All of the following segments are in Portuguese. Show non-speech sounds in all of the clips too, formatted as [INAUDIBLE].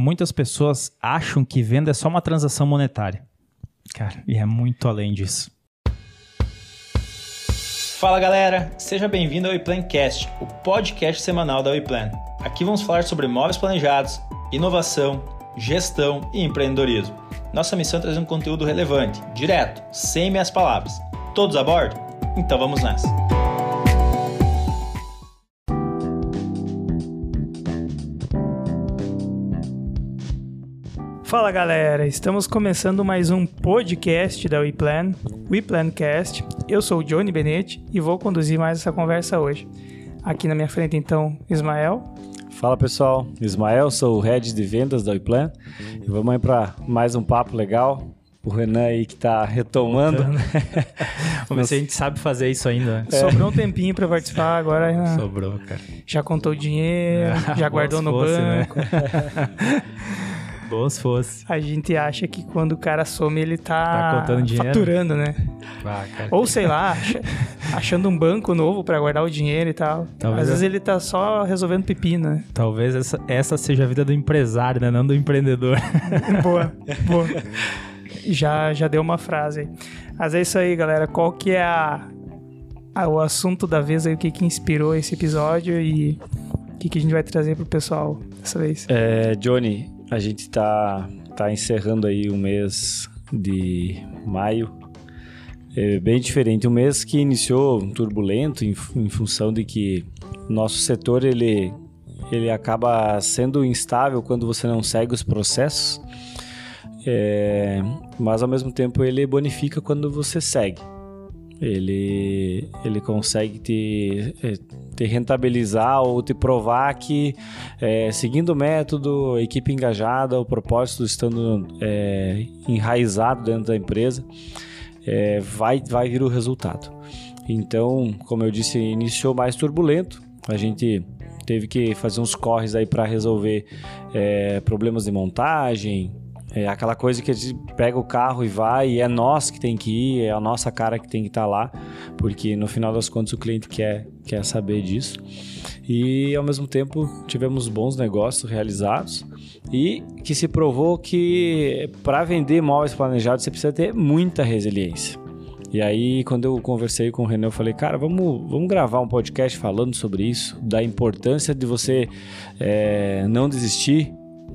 muitas pessoas acham que venda é só uma transação monetária. Cara, e é muito além disso. Fala galera, seja bem-vindo ao WePlancast, o podcast semanal da WePlan. Aqui vamos falar sobre imóveis planejados, inovação, gestão e empreendedorismo. Nossa missão é trazer um conteúdo relevante, direto, sem minhas palavras. Todos a bordo? Então vamos nessa! Fala galera, estamos começando mais um podcast da WePlan, WePlancast. Eu sou o Johnny Benetti e vou conduzir mais essa conversa hoje. Aqui na minha frente então, Ismael. Fala pessoal, Ismael, sou o Head de Vendas da WePlan e vamos aí para mais um papo legal. O Renan aí que tá retomando. [LAUGHS] Vamos ver se a gente sabe fazer isso ainda. É. Sobrou um tempinho para participar, agora já, Sobrou, cara. já contou o dinheiro, É, [LAUGHS] já guardou no fosse, né? [LAUGHS] Bom se fosse. A gente acha que quando o cara some ele tá, Tá contando dinheiro. faturando, né? Ah, cara. Ou sei lá, acha- achando um banco novo para guardar o dinheiro e tal. Talvez Às vezes é- ele tá só resolvendo pepino, né? Talvez essa, essa seja a vida do empresário, né? Não do empreendedor. [LAUGHS] boa, boa. Já, já deu uma frase aí. Mas é isso aí, galera. Qual que é a, a- o assunto da vez aí? O que que inspirou esse episódio e o que que a gente vai trazer pro pessoal dessa vez? É, Johnny, a gente tá, tá encerrando aí o mês de maio. É bem diferente, um mês que iniciou turbulento em, em função de que nosso setor ele, ele acaba sendo instável quando você não segue os processos, É, mas ao mesmo tempo ele bonifica quando você segue. Ele, ele consegue te, eh, te rentabilizar ou te provar que é, seguindo o método, a equipe engajada, o propósito estando é, enraizado dentro da empresa, é, vai, vai vir o resultado. Então, como eu disse, iniciou mais turbulento. A gente teve que fazer uns corres aí para resolver é, problemas de montagem, é aquela coisa que a gente pega o carro e vai, e é nós que tem que ir, é a nossa cara que tem que estar lá, porque no final das contas o cliente quer, quer saber disso. E ao mesmo tempo tivemos bons negócios realizados e que se provou que para vender imóveis planejados você precisa ter muita resiliência. E aí, quando eu conversei com o Renan, eu falei, cara, vamos, vamos gravar um podcast falando sobre isso, da importância de você é, não desistir,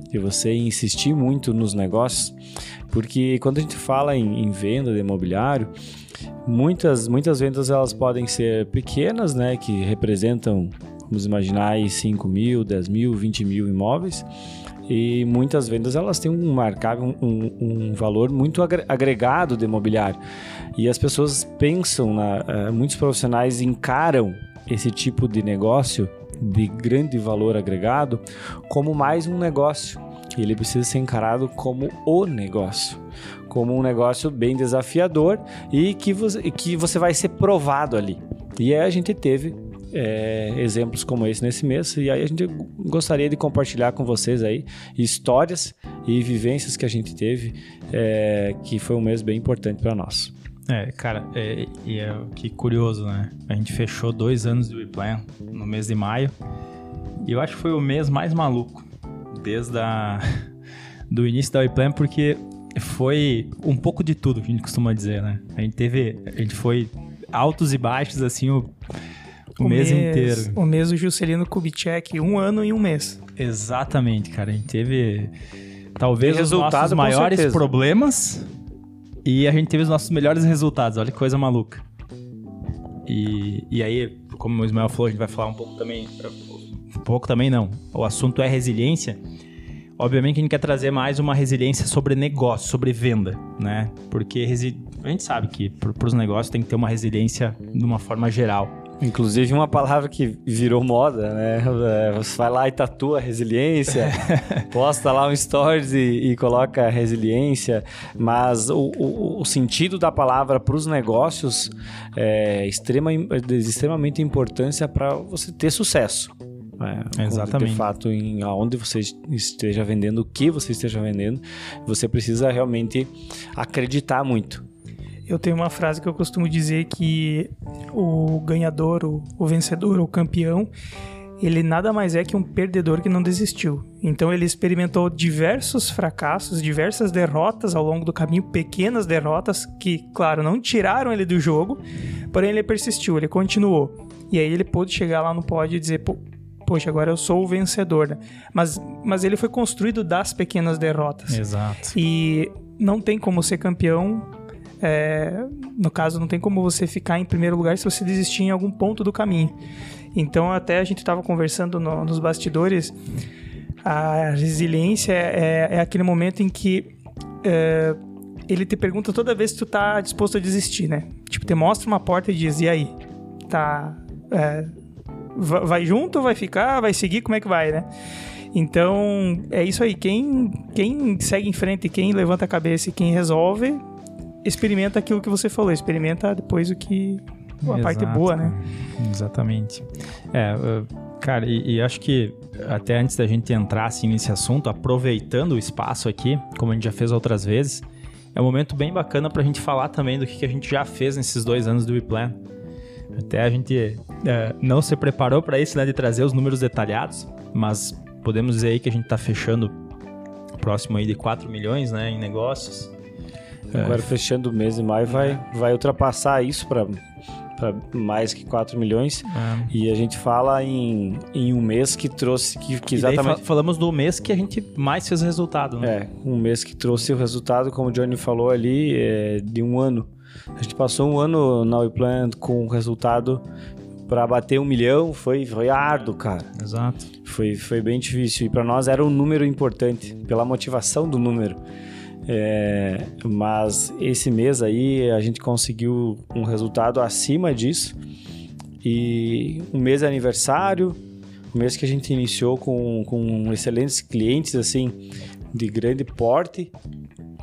de você insistir muito nos negócios, porque quando a gente fala em, em venda de imobiliário, muitas, muitas vendas elas podem ser pequenas, né, que representam, vamos imaginar aí 5 mil, 10 mil, 20 mil imóveis, e muitas vendas elas têm um marcável, um, um valor muito agre- agregado de imobiliário. E as pessoas pensam, na, eh, muitos profissionais encaram esse tipo de negócio de grande valor agregado como mais um negócio. Ele precisa ser encarado como o negócio, como um negócio bem desafiador e que você, que você vai ser provado ali. E aí a gente teve é, exemplos como esse nesse mês e aí a gente gostaria de compartilhar com vocês aí histórias e vivências que a gente teve é, que foi um mês bem importante para nós. É, cara, é, e é que curioso, né? A gente fechou dois anos do WePlan no mês de maio. E eu acho que foi o mês mais maluco desde a, [LAUGHS] do início da WePlan, porque foi um pouco de tudo que a gente costuma dizer, né? A gente teve. A gente foi altos e baixos, assim, o, o, mês, inteiro. O mês do Juscelino Kubitschek, um ano e um mês. Exatamente, cara. A gente teve talvez os resultado, nossos maiores certeza. problemas e a gente teve os nossos melhores resultados. Olha que coisa maluca. E, e aí, como o Ismael falou, a gente vai falar um pouco também. Um pouco também não. O assunto é resiliência. Obviamente a gente quer trazer mais uma resiliência sobre negócio, sobre venda, né? Porque a gente sabe que para os negócios tem que ter uma resiliência de uma forma geral. Inclusive uma palavra que virou moda, né? É, Você vai lá e tatua resiliência, [LAUGHS] posta lá um stories e, e coloca resiliência, mas o, o- o sentido da palavra para os negócios é extrema, de extremamente importância para você ter sucesso. É, Exatamente. De fato, em aonde você esteja vendendo, o que você esteja vendendo, você precisa realmente acreditar muito. Eu tenho uma frase que eu costumo dizer que o ganhador, o, o vencedor, o campeão, ele nada mais é que um perdedor que não desistiu. Então ele experimentou diversos fracassos, diversas derrotas ao longo do caminho, pequenas derrotas que, claro, não tiraram ele do jogo, porém ele persistiu, ele continuou. E aí ele pôde chegar lá no pódio e dizer, poxa, agora eu sou o vencedor, né? Mas, mas ele foi construído das pequenas derrotas. Exato. E não tem como ser campeão. É, no caso, não tem como você ficar em primeiro lugar se você desistir em algum ponto do caminho. Então, até a gente estava conversando no, nos bastidores, a resiliência é, é, aquele momento em que é, ele te pergunta toda vez se tu tá disposto a desistir, né? Tipo, te mostra uma porta e diz, e aí? Tá... É, vai junto, vai ficar, vai seguir, como é que vai, né? Então, é isso aí. Quem, quem segue em frente, quem levanta a cabeça e quem resolve, experimenta aquilo que você falou, experimenta depois o que. a Exato, parte boa, né? Exatamente. É, cara, e, e, acho que até antes da gente entrar assim, nesse assunto, aproveitando o espaço aqui, como a gente já fez outras vezes, é um momento bem bacana para a gente falar também do que, que a gente já fez nesses dois anos do WePlan. Até a gente é, não se preparou para isso, né, de trazer os números detalhados, mas podemos dizer aí que a gente está fechando próximo aí de 4 milhões, né, em negócios. Agora é, fechando o mês de maio vai, vai ultrapassar isso para para mais que 4 milhões. É. E a gente fala em, em um mês que trouxe. Que, que exatamente. falamos do mês que a gente mais fez resultado. Né? É, um mês que trouxe o resultado, como o Johnny falou ali, é, de um ano. A gente passou um ano na WePlan com resultado para bater um milhão, foi, foi árduo, cara. Exato. Foi, foi bem difícil. E para nós era um número importante, pela motivação do número. É, mas esse mês aí a gente conseguiu um resultado acima disso. E um mês de aniversário, um mês que a gente iniciou com, com excelentes clientes, assim, de grande porte.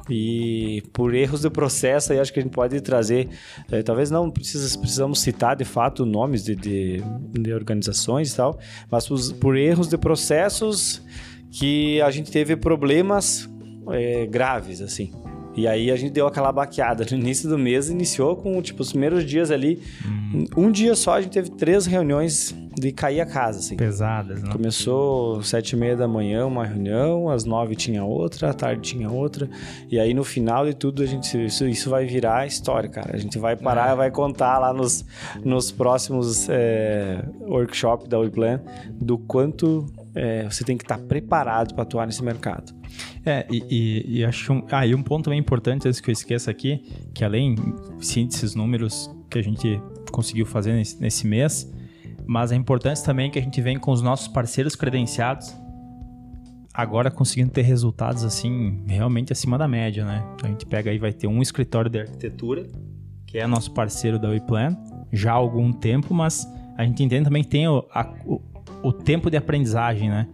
E por erros do processo, aí acho que a gente pode trazer, é, talvez não precisa, precisamos citar de fato nomes de, de, de organizações e tal, mas por, por, erros de processos que a gente teve problemas é, graves, assim. E aí a gente deu aquela baqueada. No início do mês iniciou com, tipo, os primeiros dias ali. Hum. Um dia só a gente teve três reuniões de cair a casa, assim. Pesadas, né? Começou sete e meia da manhã uma reunião, às nove tinha outra, à tarde tinha outra. E aí no final de tudo a gente isso, isso vai virar história, cara. A gente vai parar, é. vai contar lá nos, nos próximos é, workshops da WePlan do quanto é, você tem que estar preparado para atuar nesse mercado. É, e, e, e acho um, ah, e um ponto bem importante, antes que eu esqueça aqui, que além sim desses números que a gente conseguiu fazer nesse, nesse mês, mas a importância também é que a gente vem com os nossos parceiros credenciados, agora conseguindo ter resultados assim, realmente acima da média, né? Então a gente pega aí, vai ter um escritório de arquitetura, que é nosso parceiro da WePlan, já há algum tempo, mas a gente entende também que tem o, a, o, o tempo de aprendizagem, né?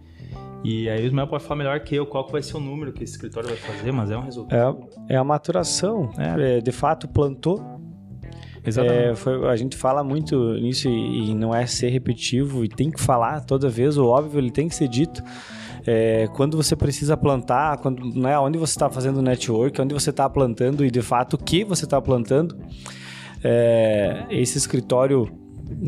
E aí o Ismael pode falar melhor que eu qual que vai ser o número que esse escritório vai fazer, mas é um resultado. É, é a maturação. É. É, de fato, plantou. Exatamente. É, foi, a gente fala muito nisso e, e, não é ser repetitivo e tem que falar toda vez, o óbvio ele tem que ser dito. É, quando você precisa plantar, quando, né, onde você está fazendo network, onde você está plantando e de fato o que você está plantando. É, esse escritório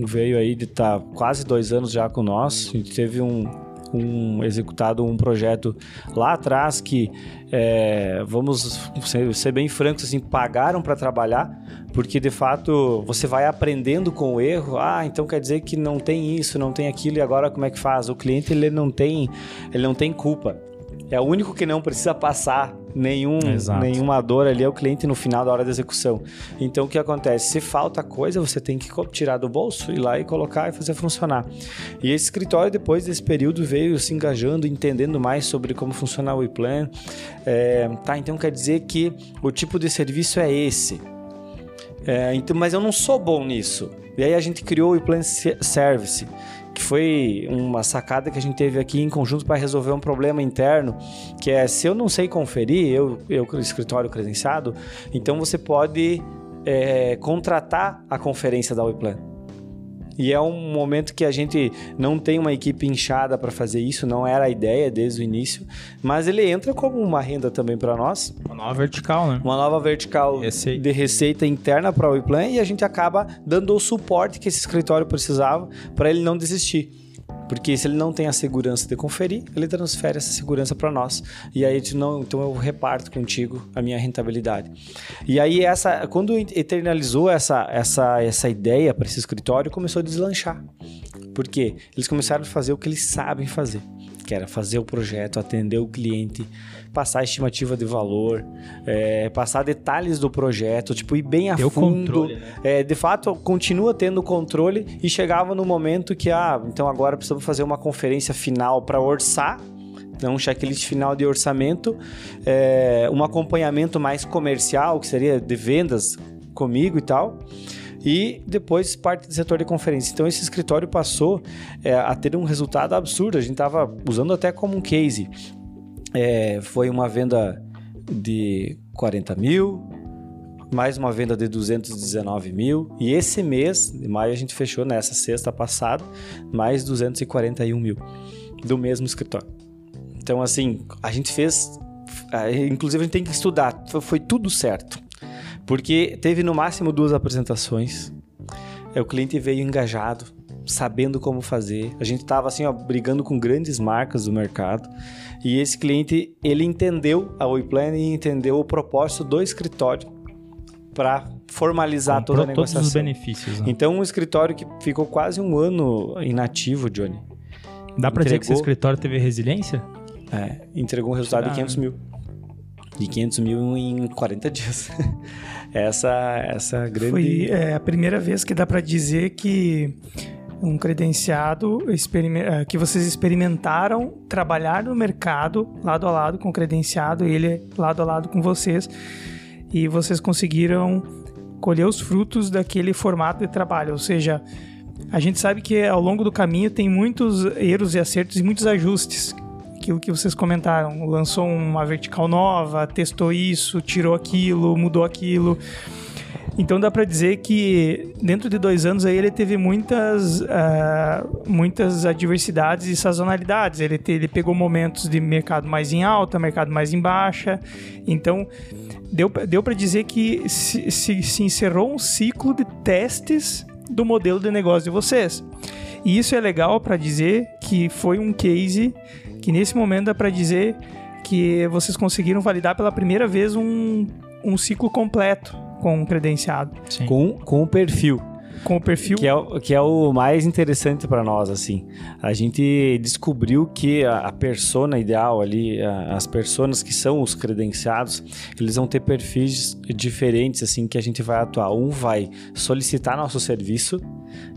veio aí de estar tá quase dois anos já com nós. A gente teve um, um, executado um projeto lá atrás que, é, vamos ser, ser, bem francos, assim, pagaram para trabalhar, porque de fato você vai aprendendo com o erro. Ah, então quer dizer que não tem isso, não tem aquilo, e agora como é que faz? O cliente ele não tem, ele não tem culpa. É o único que não precisa passar nenhum, nenhuma dor ali é o cliente no final da hora da execução. Então o que acontece? Se falta coisa, você tem que tirar do bolso, ir lá e colocar e fazer funcionar. E esse escritório, depois desse período, veio se engajando, entendendo mais sobre como funciona o WePlan. É, tá, então quer dizer que o tipo de serviço é esse. É, então, mas eu não sou bom nisso. E aí a gente criou o WePlan Service que foi uma sacada que a gente teve aqui em conjunto para resolver um problema interno, que é se eu não sei conferir, eu, eu escritório credenciado, então você pode é, contratar a conferência da WePlan. E é um momento que a gente não tem uma equipe inchada para fazer isso, não era a ideia desde o início, mas ele entra como uma renda também para nós. Uma nova vertical, né? Uma nova vertical receita. de receita interna para o WePlan e a gente acaba dando o suporte que esse escritório precisava para ele não desistir. Porque se ele não tem a segurança de conferir, ele transfere essa segurança para nós. E aí gente não, então eu reparto contigo a minha rentabilidade. E aí essa, quando eternalizou essa essa essa ideia para esse escritório, começou a deslanchar. Por quê? Eles começaram a fazer o que eles sabem fazer, que era fazer o projeto, atender o cliente, passar a estimativa de valor, é, passar detalhes do projeto, tipo, ir bem a Ter o fundo. controle, né? É, de fato, continua tendo controle e chegava no momento que, ah, então agora precisamos fazer uma conferência final para orçar. Então, um checklist final de orçamento, é, um acompanhamento mais comercial, que seria de vendas comigo e tal e depois parte do setor de conferência. Então esse escritório passou é, a ter um resultado absurdo. A gente estava usando até como um case. É, foi uma venda de 40 mil, mais uma venda de 219 mil. E esse mês, de maio, a gente fechou nessa sexta passada, mais 241 mil do mesmo escritório. Então, assim, a gente fez. Inclusive, a gente tem que estudar. Foi, foi tudo certo. Porque teve no máximo duas apresentações. É, o cliente veio engajado, sabendo como fazer. A gente estava assim, ó, brigando com grandes marcas do mercado. E esse cliente, ele entendeu a WePlan e entendeu o propósito do escritório para formalizar Comprou toda a negociação. todos os benefícios. Né? Então, um escritório que ficou quase um ano inativo, Johnny. Dá para dizer que esse escritório teve resiliência? É, entregou um resultado de Será? 500 mil. De 500 mil em 40 dias. [LAUGHS] essa, essa grande... Foi é, a primeira vez que dá para dizer que um credenciado eh, que vocês experimentaram trabalhar no mercado lado a lado com o credenciado, ele lado a lado com vocês, e vocês conseguiram colher os frutos daquele formato de trabalho. Ou seja, a gente sabe que ao longo do caminho tem muitos erros e acertos e muitos ajustes. Aquilo que vocês comentaram, lançou uma vertical nova, testou isso, tirou aquilo, mudou aquilo. Então dá para dizer que dentro de dois anos aí ele teve muitas, ah, muitas adversidades e sazonalidades. Ele, te- ele pegou momentos de mercado mais em alta, mercado mais em baixa. Então deu, deu para dizer que se, se, se encerrou um ciclo de testes do modelo de negócio de vocês. E isso é legal para dizer que foi um case que nesse momento dá para dizer que vocês conseguiram validar pela primeira vez um, um ciclo completo com um credenciado, Sim. Com, com o perfil. com o perfil Que é, o- que é o mais interessante para nós, assim. A gente descobriu que a, a persona ideal ali, a- as personas que são os credenciados, eles vão ter perfis diferentes, assim, que a gente vai atuar. Um vai solicitar nosso serviço,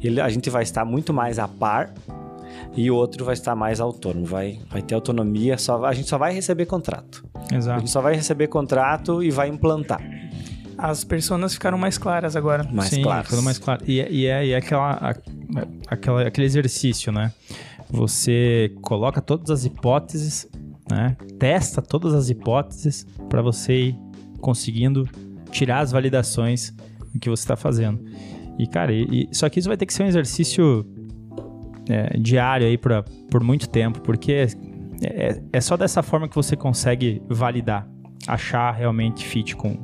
ele, a gente vai estar muito mais a par, e o outro vai estar mais autônomo, vai, vai ter autonomia, só, a gente só vai receber contrato. A Exato. gente só vai receber contrato e vai implantar. As personas ficaram mais claras agora. Mais Sim, claros. ficando mais claro. E, é- e é, e é aquela, aquela, aquele exercício, né? Você coloca todas as hipóteses, né? Testa todas as hipóteses para você ir conseguindo tirar as validações do que você está fazendo. E, cara, e, e- só que isso vai ter que ser um exercício é, diário aí pra, por muito tempo, porque é, é, é só dessa forma que você consegue validar, achar realmente fit com,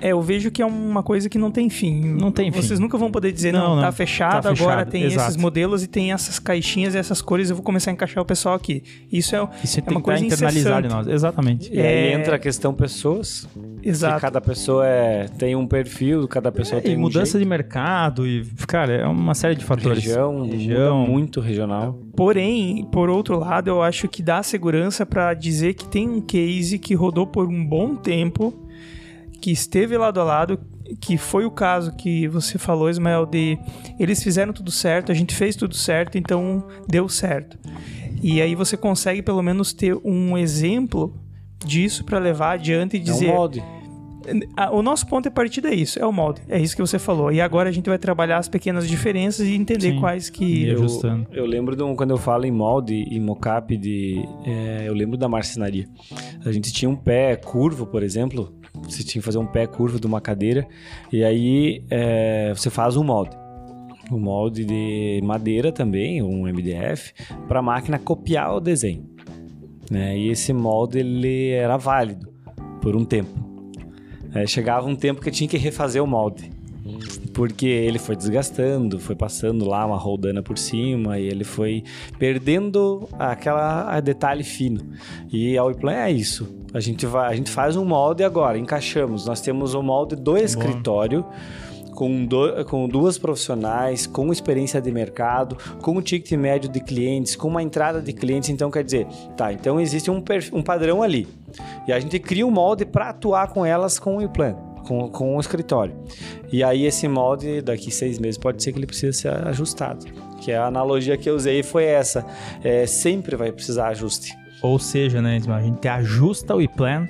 É, eu vejo que é uma coisa que não tem fim. Não tem fim. Vocês nunca vão poder dizer, não, Não, não. tá, fechado, Tá agora fechado, tem exato. esses modelos e tem essas caixinhas e essas cores, eu vou começar a encaixar o pessoal aqui. Isso é, E você é tem uma que coisa em incessante. nós. Exatamente. E aí É- entra a questão pessoas, que Exato. cada pessoa é, tem um perfil, cada pessoa tem É, e um mudança jeito. de mercado e, cara, é uma série de fatores. região, Região. muda muito regional. Porém, por outro lado, eu acho que dá segurança para dizer que tem um case que rodou por um bom tempo, que esteve lado a lado, que foi o caso que você falou, Ismael, de eles fizeram tudo certo, a gente fez tudo certo, então deu certo. E aí você consegue pelo menos ter um exemplo disso para levar adiante e É um dizer molde. O nosso ponto de partida é isso, é o molde. É isso que você falou. E agora a gente vai trabalhar as pequenas diferenças e entender Sim. quais que. Eu, ajustando. eu lembro de um- quando eu falo em molde e mocap de. é, eu lembro da marcenaria. A gente tinha um pé curvo, por exemplo. Você tinha que fazer um pé curvo de uma cadeira. E aí é, você faz um molde. Um molde de madeira também, um MDF, para a máquina copiar o desenho. né? E esse molde ele era válido por um tempo. É, chegava um tempo que tinha que refazer o molde. Porque ele foi desgastando, foi passando lá uma roldana por cima e ele foi perdendo aquela detalhe fino. E a Wiplan é isso. A gente, vai, a gente faz um molde agora, encaixamos. Nós temos o um molde do escritório com, do, com duas profissionais, com experiência de mercado, com um ticket médio de clientes, com uma entrada de clientes. Então, quer dizer, tá, então existe um, um padrão ali. E a gente cria um molde para atuar com elas com o plan, com, com o escritório. E aí esse molde, daqui seis meses, pode ser que ele precise ser ajustado. Que a analogia que eu usei foi essa. É, sempre vai precisar ajuste. Ou seja, né, a gente ajusta o e-plan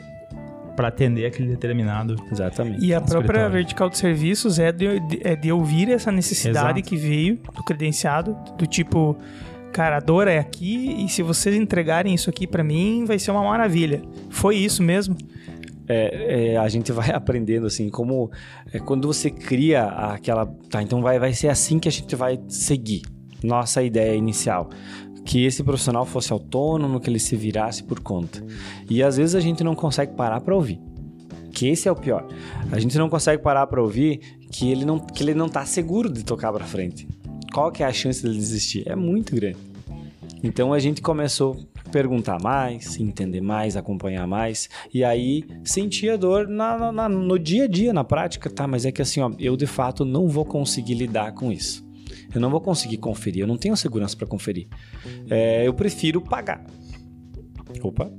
para atender aquele determinado. Exatamente. E a própria vertical de serviços é de, de, é de ouvir essa necessidade Exato. que veio do credenciado, do tipo, cara, a dor é aqui e se vocês entregarem isso aqui para mim, vai ser uma maravilha. Foi isso mesmo? É, é, a gente vai [LAUGHS] aprendendo assim, como é, quando você cria aquela. Tá, então vai, vai ser assim que a gente vai seguir. Nossa ideia inicial que esse profissional fosse autônomo, que ele se virasse por conta. E às vezes a gente não consegue parar para ouvir. Que esse é o pior. A gente não consegue parar para ouvir que ele não que ele não tá seguro de tocar para frente. Qual que é a chance dele desistir? É muito grande. Então a gente começou a perguntar mais, entender mais, acompanhar mais e aí sentir a dor na, na, no dia a dia, na prática, tá? Mas é que assim, ó, eu de fato não vou conseguir lidar com isso eu não vou conseguir conferir, eu não tenho segurança para conferir. É, eu prefiro pagar. Opa.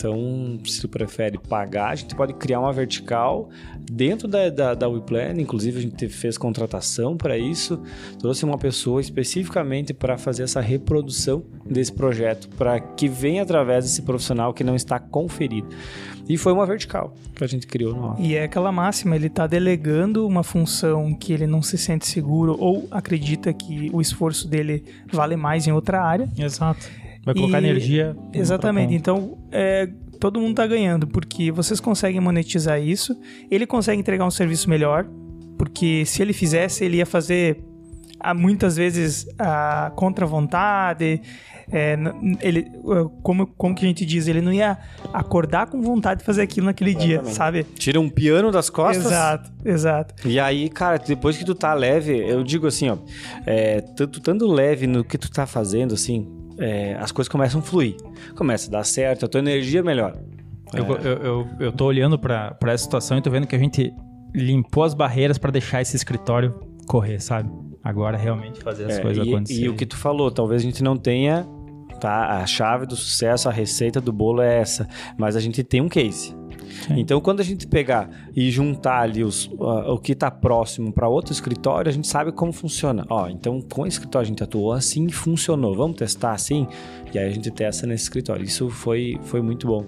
Então, se tu prefere pagar, a gente pode criar uma vertical dentro da, da, da WePlan. Inclusive, a gente fez contratação para isso. Trouxe uma pessoa especificamente para fazer essa reprodução desse projeto, para que venha através desse profissional que não está conferido. E foi uma vertical que a gente criou no E é aquela máxima, ele está delegando uma função que ele não se sente seguro ou acredita que o esforço dele vale mais em outra área. Exato. Vai colocar e... energia. Exatamente. Então, é, todo mundo está ganhando, porque vocês conseguem monetizar isso, ele consegue entregar um serviço melhor, porque se ele fizesse, ele ia fazer muitas vezes a contra vontade, é, ele, como, como que a gente diz, ele não ia acordar com vontade de fazer aquilo naquele Exatamente. dia, sabe? Tira um piano das costas. Exato, exato. E aí, cara, depois que tu tá leve, eu digo assim, ó, é, tu estando leve no que tu tá fazendo, assim, é, as coisas começam a fluir. Começa a dar certo, a tua energia melhora. Eu, é. eu, eu, eu tô olhando para essa situação e tô vendo que a gente limpou as barreiras para deixar esse escritório correr, sabe? Agora realmente fazer as é, coisas e, acontecerem. E o que tu falou, talvez a gente não tenha tá? A chave do sucesso, a receita do bolo é essa, mas a gente tem um case. Então, quando a gente pegar e juntar ali os, uh, o que está próximo para outro escritório, a gente sabe como funciona. Ó, então, com o escritório a gente atuou assim e funcionou. Vamos testar assim? E aí a gente testa nesse escritório. Isso foi, foi muito bom.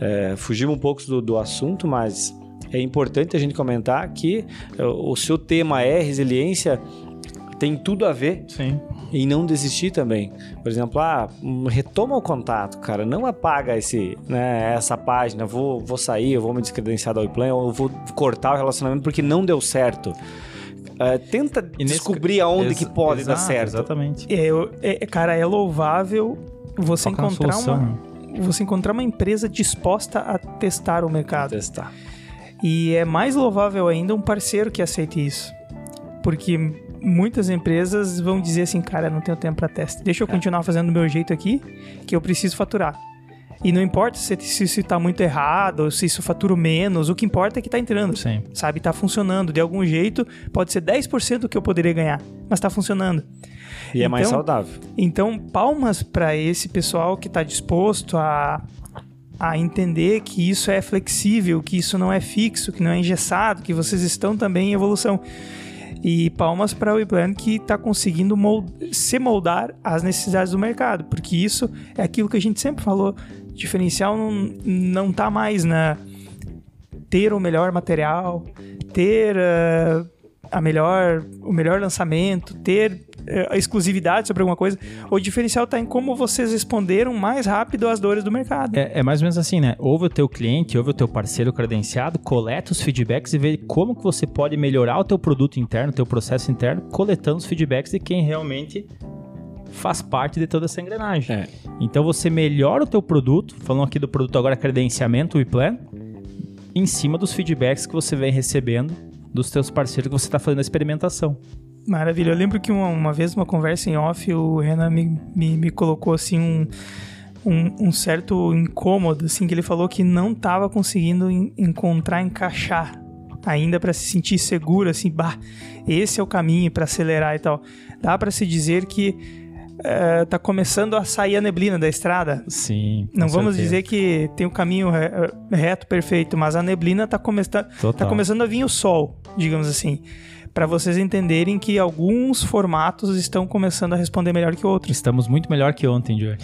É, fugimos um pouco do, do assunto, mas é importante a gente comentar que uh, o seu tema é resiliência, tem tudo a ver Sim e não desistir também. Por exemplo, ah, retoma o contato, cara, não apaga esse, né, essa página, vou, vou sair, eu vou me descredenciar da WePlan, ou eu vou cortar o relacionamento porque não deu certo. Uh, tenta descobrir aonde que pode exato, dar certo. Exatamente. É, é, cara, é louvável você encontrar uma, né? você encontrar uma empresa disposta a testar o mercado. Testar. E é mais louvável ainda um parceiro que aceite isso. Porque muitas empresas vão dizer assim, cara, não tenho tempo para teste. Deixa eu continuar fazendo do meu jeito aqui, que eu preciso faturar. E não importa se, se isso tá muito errado, ou se isso fatura menos, o que importa é que tá entrando. Sim. Sabe, tá funcionando. De algum jeito, pode ser 10% do que eu poderia ganhar, mas tá funcionando. E então, é mais então, saudável. Então, palmas para esse pessoal que tá disposto a, a entender que isso é flexível, que isso não é fixo, que não é engessado, que vocês estão também em evolução. E palmas para o WePlan que está conseguindo mold se moldar às necessidades do mercado, porque isso é aquilo que a gente sempre falou. Diferencial não, não tá mais na ter o melhor material, ter uh, a melhor, o melhor lançamento, ter a exclusividade sobre alguma coisa. O diferencial está em como vocês responderam mais rápido às dores do mercado. É, é, mais ou menos assim, né? Ouve o teu cliente, ouve o teu parceiro credenciado, coleta os feedbacks e vê como que você pode melhorar o teu produto interno, o teu processo interno, coletando os feedbacks de quem realmente faz parte de toda essa engrenagem. É. Então você melhora o teu produto, falando aqui do produto agora credenciamento e plan, em cima dos feedbacks que você vem recebendo dos teus parceiros que você está fazendo a experimentação. Maravilha. Eu lembro que uma, uma vez, uma conversa em off, o Renan me, me, me colocou assim um, um, um, certo incômodo, assim, que ele falou que não estava conseguindo en encontrar, encaixar ainda para se sentir seguro, assim, bah, esse é o caminho para acelerar e tal. Dá para se dizer que uh, tá começando a sair a neblina da estrada. Sim. Não vamos certeza. dizer que tem o um caminho reto perfeito, mas a neblina tá, come tá, tá começando a vir o sol, digamos assim para vocês entenderem que alguns formatos estão começando a responder melhor que outros. Estamos muito melhor que ontem, Johnny.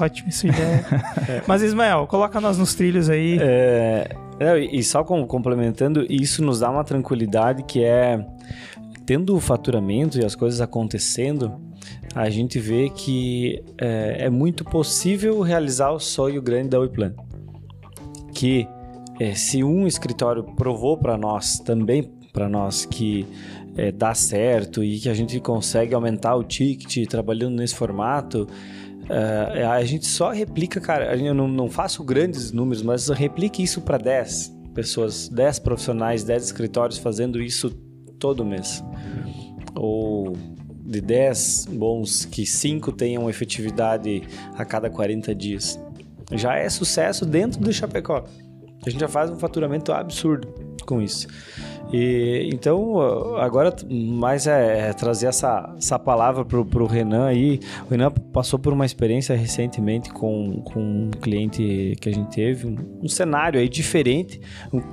Ótimo, isso ideia. [LAUGHS] é. Mas Ismael, coloca nós nos trilhos aí. É, é, e só complementando, isso nos dá uma tranquilidade que é tendo o faturamento e as coisas acontecendo, a gente vê que é, é muito possível realizar o sonho grande da Wiplan. Que é, se um escritório provou para nós também para nós que é, dá certo e que a gente consegue aumentar o ticket trabalhando nesse formato, uh, a gente só replica, cara, eu não, não faço grandes números, mas replique isso para 10 pessoas, 10 profissionais, 10 escritórios fazendo isso todo mês. Ou de 10 bons, que 5 tenham efetividade a cada 40 dias. Já é sucesso dentro do Chapecó. A gente já faz um faturamento absurdo com isso. E, então, agora mais é, é trazer essa, essa palavra para o Renan aí. O Renan passou por uma experiência recentemente com, com um cliente que a gente teve, um, um cenário aí diferente.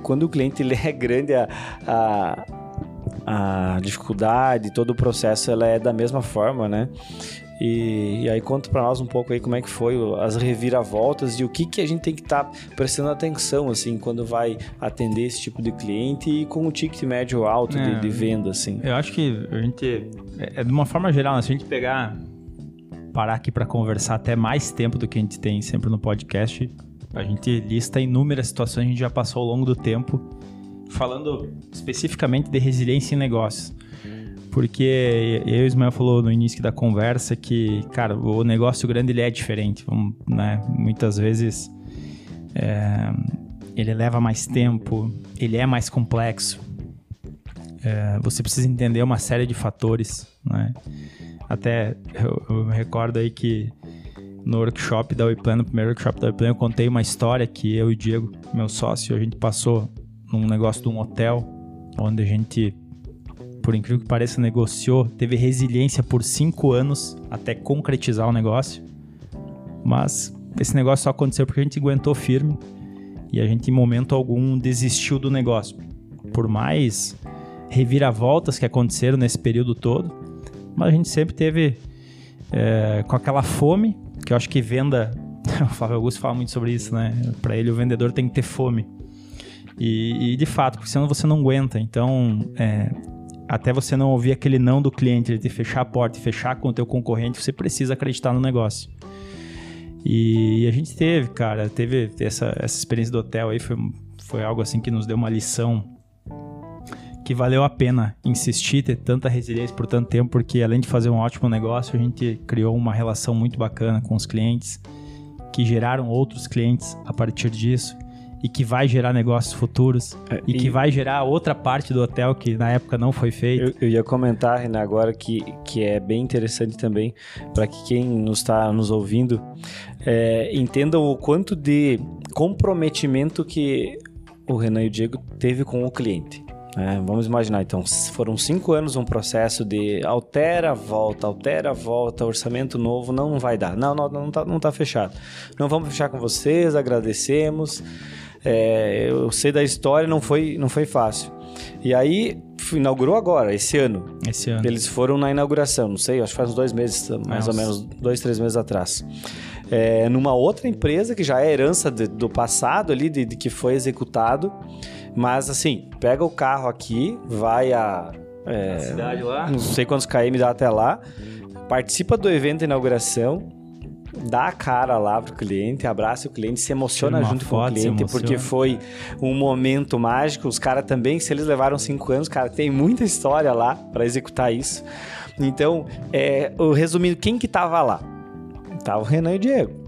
Quando o cliente ele é grande, a, a, a dificuldade, todo o processo ela é da mesma forma, né? E, e aí conta para nós um pouco aí como é que foi as reviravoltas e o que, que a gente tem que estar tá prestando atenção assim quando vai atender esse tipo de cliente e com o ticket médio alto é, de, de, venda assim. Eu acho que a gente é, é de uma forma geral, né? se a gente pegar parar aqui para conversar até mais tempo do que a gente tem sempre no podcast, a gente lista inúmeras situações que a gente já passou ao longo do tempo falando especificamente de resiliência em negócios. Porque eu e o Ismael falou no início da conversa que, cara, o negócio grande ele é diferente. Né? Muitas vezes é, ele leva mais tempo, ele é mais complexo. É, você precisa entender uma série de fatores, né? Até eu, eu me recordo aí que no workshop da Uiplan, no primeiro workshop da Uiplan, eu contei uma história que eu e o Diego, meu sócio, a gente passou num negócio de um hotel, onde a gente por incrível que pareça, negociou, teve resiliência por cinco anos até concretizar o negócio. Mas esse negócio só aconteceu porque a gente aguentou firme e a gente, em momento algum, desistiu do negócio. Por mais reviravoltas que aconteceram nesse período todo, mas a gente sempre teve é, com aquela fome, que eu acho que venda. [LAUGHS] O Flávio Augusto fala muito sobre isso, né? Para ele, o vendedor tem que ter fome. E, e, de fato, porque senão você não aguenta. Então, é, até você não ouvir aquele não do cliente, te fechar a porta e fechar com o teu concorrente, você precisa acreditar no negócio. E a gente teve, cara, teve essa, essa experiência do hotel aí, foi, foi algo assim que nos deu uma lição que valeu a pena insistir, ter tanta resiliência por tanto tempo, porque além de fazer um ótimo negócio, a gente criou uma relação muito bacana com os clientes, que geraram outros clientes a partir disso e que vai gerar negócios futuros é, e, e, que vai gerar outra parte do hotel que na época não foi feito. Eu, eu ia comentar, Renan, agora que, que é bem interessante também para que quem nos está nos ouvindo é, entenda o quanto de comprometimento que o Renan e o Diego teve com o cliente. É, vamos imaginar, então, foram cinco anos um processo de altera, volta, altera, volta, orçamento novo, não vai dar. Não, não, não tá, não tá fechado. Não vamos fechar com vocês, agradecemos. É, eu sei da história, não foi, não foi fácil. E aí, inaugurou agora, esse ano. Esse ano. Eles foram na inauguração, não sei, acho que faz uns dois meses, mais Nossa. ou menos, dois, três meses atrás. É, numa outra empresa que já é herança de, do passado ali, de, de, que foi executado. Mas assim, pega o carro aqui, vai a. É, cidade lá? Não sei quantos km dá até lá. Participa do evento de inauguração, dá a cara lá pro cliente, abraça o cliente, se emociona junto foto, com o cliente, porque foi um momento mágico. Os caras também, se eles levaram cinco anos, cara, tem muita história lá para executar isso. Então, é, resumindo, quem que tava lá? Tava o Renan e o Diego.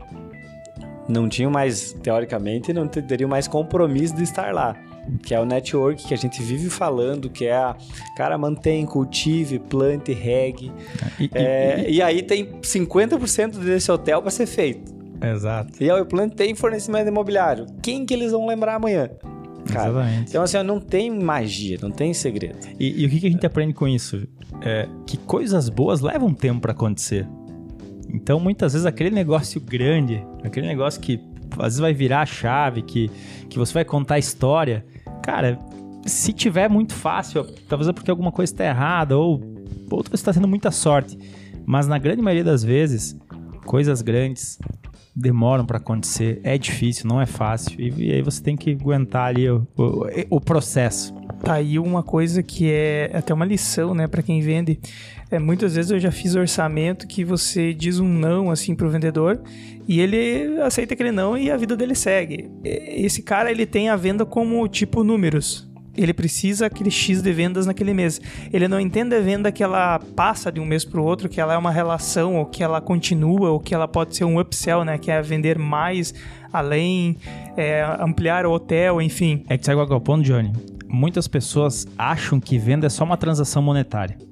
Não tinham mais, teoricamente, não teriam mais compromisso de estar lá. Que é o network que a gente vive falando, que é a cara mantém, cultive, plante, regue. E, é, e, e aí tem 50% desse hotel para ser feito. Exato. E aí plano tem fornecimento imobiliário. Quem que eles vão lembrar amanhã? Cara, Exatamente. Então, assim, não tem magia, não tem segredo. E, e o que, que a gente aprende com isso? É que coisas boas levam tempo para acontecer. Então, muitas vezes, aquele negócio grande, aquele negócio que às vezes vai virar a chave, que, que você vai contar a história, cara, se tiver muito fácil, talvez é porque alguma coisa está errada, ou outra você está tendo muita sorte. Mas na grande maioria das vezes, coisas grandes demoram para acontecer, é difícil, não é fácil. E, e, aí você tem que aguentar ali o, o, o processo. Tá aí uma coisa que é até uma lição, né, para quem vende. É, muitas vezes eu já fiz orçamento que você diz um não assim pro vendedor e ele aceita aquele não e a vida dele segue. Esse cara ele tem a venda como tipo números ele precisa aquele X de vendas naquele mês. Ele não entende a venda que ela passa de um mês para o outro, que ela é uma relação, ou que ela continua, ou que ela pode ser um upsell, né? Que é vender mais, além, é, ampliar o hotel, enfim. É que sabe qual é o ponto, Johnny? Muitas pessoas acham que venda é só uma transação monetária.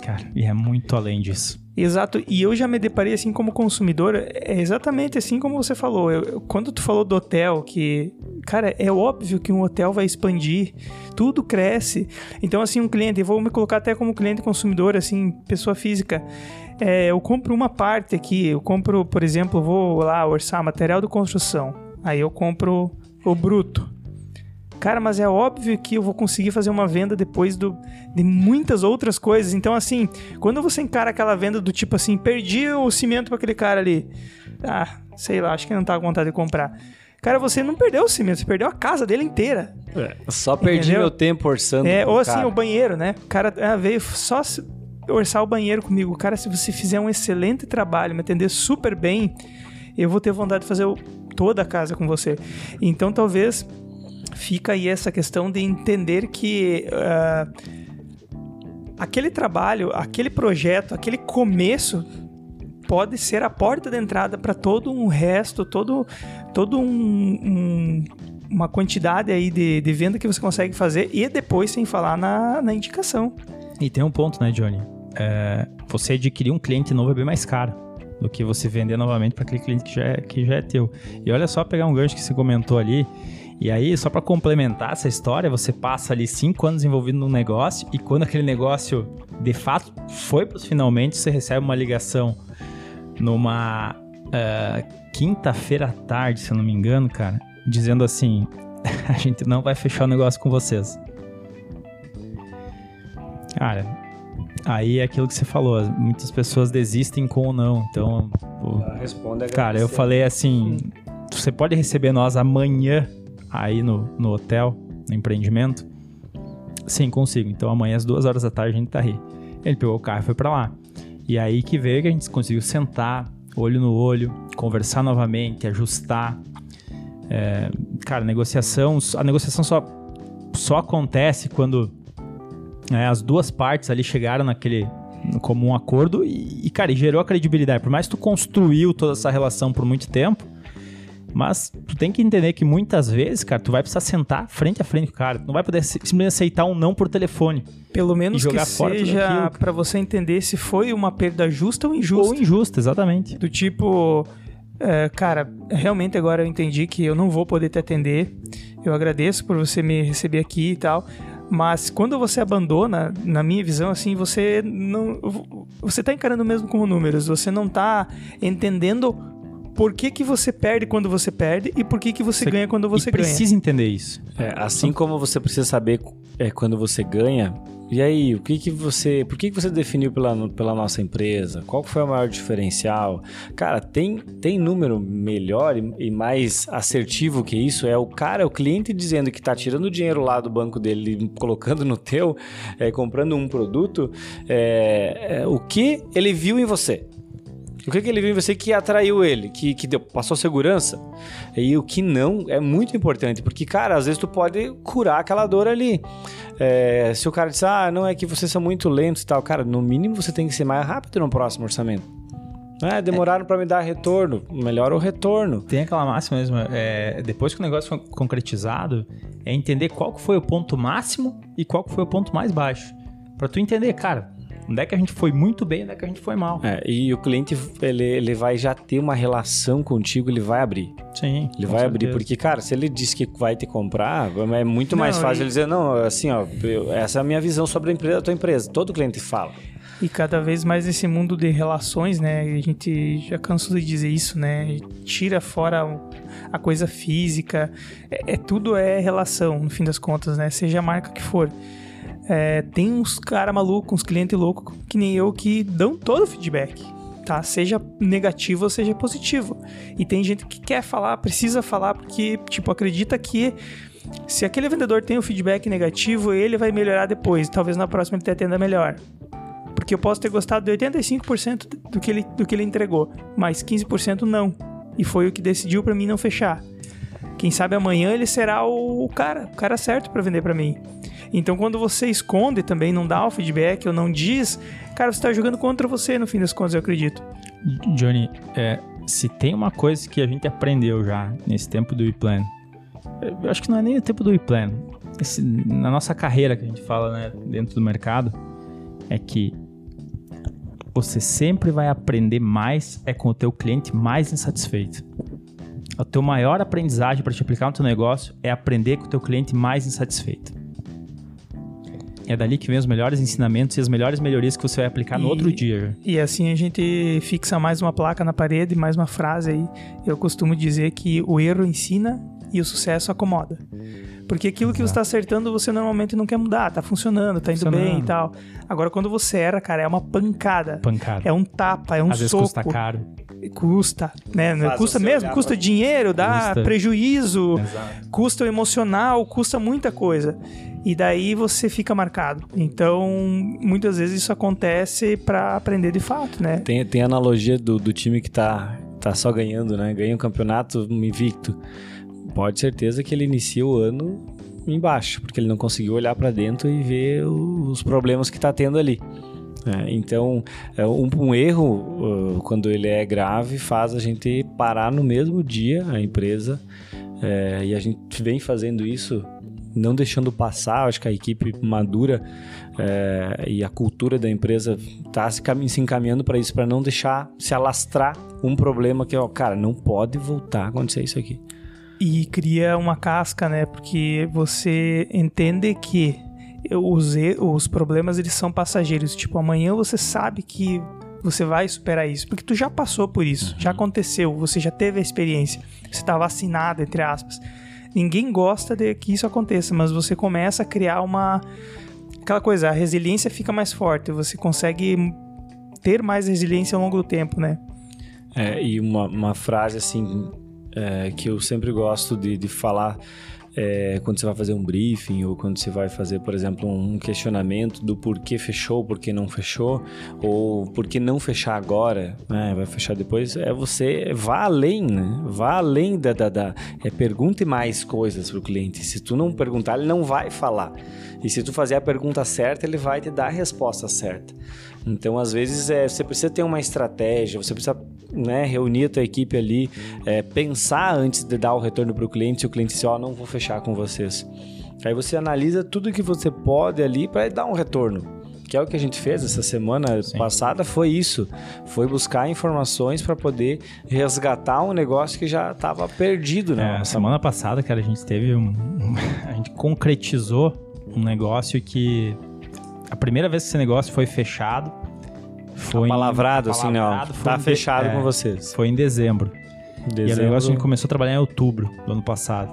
Cara, e é muito além disso. Exato, e eu já me deparei assim como consumidor, é exatamente assim como você falou. Eu, quando tu falou do hotel, que, cara, é óbvio que um hotel vai expandir, tudo cresce. Então, assim, um cliente, eu vou me colocar até como cliente consumidor, assim, pessoa física. É, eu compro uma parte aqui, eu compro, por exemplo, vou lá orçar material de construção. Aí eu compro o bruto. Cara, mas é óbvio que eu vou conseguir fazer uma venda depois do, de muitas outras coisas. Então, assim, quando você encara aquela venda do tipo assim, perdi o cimento para aquele cara ali. Ah, sei lá, acho que não tá com vontade de comprar. Cara, você não perdeu o cimento, você perdeu a casa dele inteira. É, só perdi Entendeu? meu tempo orçando. É, ou assim, cara. o banheiro, né? O cara ah, veio só orçar o banheiro comigo. Cara, se você fizer um excelente trabalho, me atender super bem, eu vou ter vontade de fazer toda a casa com você. Então, talvez fica aí essa questão de entender que uh, aquele trabalho, aquele projeto, aquele começo pode ser a porta de entrada para todo um resto, todo, todo um, um, uma quantidade aí de, de venda que você consegue fazer e depois sem falar na, na indicação. E tem um ponto, né, Johnny? É, você adquirir um cliente novo é bem mais caro do que você vender novamente para aquele cliente que já, é, que já é teu. E olha só pegar um gancho que você comentou ali e aí, só para complementar essa história, você passa ali cinco anos envolvido num negócio e quando aquele negócio de fato foi para os finalmente, você recebe uma ligação numa uh, quinta-feira à tarde, se eu não me engano, cara, dizendo assim: [LAUGHS] a gente não vai fechar o negócio com vocês. Cara, aí é aquilo que você falou, muitas pessoas desistem com ou não. Então, pô, cara, eu falei assim: você pode receber nós amanhã aí no, no hotel, no empreendimento? Sim, consigo. Então amanhã às duas horas da tarde a gente tá aí. Ele pegou o carro e foi para lá. E aí que veio que a gente conseguiu sentar, olho no olho, conversar novamente, ajustar. É, cara, negociação, a negociação só, só acontece quando é, as duas partes ali chegaram naquele como um acordo e, e, cara, e gerou a credibilidade. Por mais que tu construiu toda essa relação por muito tempo, mas tu tem que entender que muitas vezes, cara, tu vai precisar sentar frente a frente com o cara. Tu não vai poder simplesmente aceitar um não por telefone. Pelo menos que seja para você entender se foi uma perda justa ou injusta. Ou injusta, exatamente. Do tipo, é, cara, realmente agora eu entendi que eu não vou poder te atender. Eu agradeço por você me receber aqui e tal. Mas quando você abandona, na minha visão, assim, você não. Você tá encarando mesmo como números, você não tá entendendo por que, que você perde quando você perde e por que, que você, você ganha quando você ganha. precisa entender isso. É, assim como você precisa saber é, quando você ganha, e aí, o que que você, por que que você definiu pela, pela nossa empresa? Qual foi o maior diferencial? Cara, tem, tem número melhor e, e mais assertivo que isso? É o cara, o cliente dizendo que está tirando dinheiro lá do banco dele, colocando no teu, é, comprando um produto, é, é, o que ele viu em você. O que, que ele viu em você que atraiu ele, que, que deu, passou segurança? E o que não é muito importante, porque, cara, às vezes tu pode curar aquela dor ali. É, se o cara disser, ah, não é que vocês são muito lentos e tal, cara, no mínimo você tem que ser mais rápido no próximo orçamento. Ah, demoraram para me dar retorno. Melhor o retorno. Tem aquela máxima mesmo, é, depois que o negócio foi concretizado, é entender qual foi o ponto máximo e qual foi o ponto mais baixo. Pra tu entender, cara, onde é que a gente foi muito bem, onde é que a gente foi mal. É, e o cliente, ele, ele vai já ter uma relação contigo, ele vai abrir. Sim. Ele vai abrir, certeza. porque, cara, se ele diz que vai te comprar, é muito mais Não, fácil e- ele dizer, não, assim, ó, eu- essa é a minha visão sobre a empresa, a tua empresa. Todo cliente fala. E cada vez mais esse mundo de relações, né? A gente já cansou de dizer isso, né? Tira fora a coisa física. É, é- tudo é relação, no fim das contas, né? Seja a marca que for. É, tem uns cara maluco, uns clientes loucos, que nem eu, que dão todo o feedback. Tá? Seja negativo ou seja positivo. E tem gente que quer falar, precisa falar, porque, tipo, acredita que se aquele vendedor tem o feedback negativo, ele vai melhorar depois. Talvez na próxima ele te atenda melhor. Porque eu posso ter gostado de 85% do que ele, do que ele entregou, mas 15% não. E foi o que decidiu pra mim não fechar. Quem sabe amanhã ele será o cara, o cara certo pra vender pra mim. Então quando você esconde também, não dá o feedback ou não diz, cara, você tá jogando contra você no fim das contas, eu acredito. Johnny, é, se tem uma coisa que a gente aprendeu já nesse tempo do e-plan, eu acho que não é nem o tempo do e-plan, esse- na nossa carreira que a gente fala né, dentro do mercado, é que você sempre vai aprender mais é com o teu cliente mais insatisfeito. O teu maior aprendizagem para te aplicar no teu negócio é aprender com o teu cliente mais insatisfeito. É dali que vem os melhores ensinamentos e as melhores melhorias que você vai aplicar no E- outro dia. E assim a gente fixa mais uma placa na parede, mais uma frase aí. Eu costumo dizer que o erro ensina e o sucesso acomoda. Porque aquilo que você está acertando, você normalmente não quer mudar, tá funcionando, tá indo Funcionando. bem e tal. Agora, quando você erra, cara, é uma pancada. Pancada. É um tapa, é um Às vezes soco. custa caro. Custa, né? Faz custa mesmo, custa dinheiro, dá Custa. prejuízo, Exato. custa o emocional, custa muita coisa. E daí você fica marcado. Então, muitas vezes isso acontece pra aprender de fato, né? Tem, tem a analogia do, do time que tá, tá só ganhando, né? Ganha um campeonato invicto. Pode certeza que ele inicia o ano embaixo, porque ele não conseguiu olhar para dentro e ver o- os problemas que tá tendo ali. É, então, é, um, um erro, uh, quando ele é grave, faz a gente parar no mesmo dia a empresa. é, e a gente vem fazendo isso, não deixando passar. Acho que a equipe madura é, e a cultura da empresa está se, se encaminhando para isso, para não deixar se alastrar um problema que, ó, cara, não pode voltar a acontecer isso aqui. E cria uma casca, né? Porque você entende que os, os problemas eles são passageiros. Tipo, amanhã você sabe que você vai superar isso, porque tu já passou por isso, já aconteceu, você já teve a experiência, você tá vacinado, entre aspas. Ninguém gosta de que isso aconteça, mas você começa a criar uma aquela coisa, a resiliência fica mais forte, você consegue ter mais resiliência ao longo do tempo, né? É, e uma, uma frase assim é, que eu sempre gosto de, de falar é, quando você vai fazer um briefing ou quando você vai fazer, por exemplo, um questionamento do porquê fechou, porquê não fechou, ou por que não fechar agora, né, vai fechar depois, é você vá além, né? Vá além da, da, da é, pergunte mais coisas pro cliente. Se tu não perguntar, ele não vai falar. E se tu fazer a pergunta certa, ele vai te dar a resposta certa. Então, às vezes, é, você precisa ter uma estratégia, você precisa né, reunir a tua equipe ali, é, pensar antes de dar o retorno para o cliente, se o cliente diz, ó, não vou fechar com vocês. Aí você analisa tudo que você pode ali para dar um retorno. Que é o que a gente fez essa semana Sim. passada, foi isso. Foi buscar informações para poder resgatar um negócio que já estava perdido, né? É, semana passada, cara, a gente teve um. um- [LAUGHS] a gente concretizou um negócio que. A primeira vez que esse negócio foi fechado. Foi. Palavrado, assim, não. apalavrado, foi Tá em de- fechado é, com vocês. Foi em dezembro. E o Dezembro- negócio a gente começou a trabalhar em outubro do ano passado.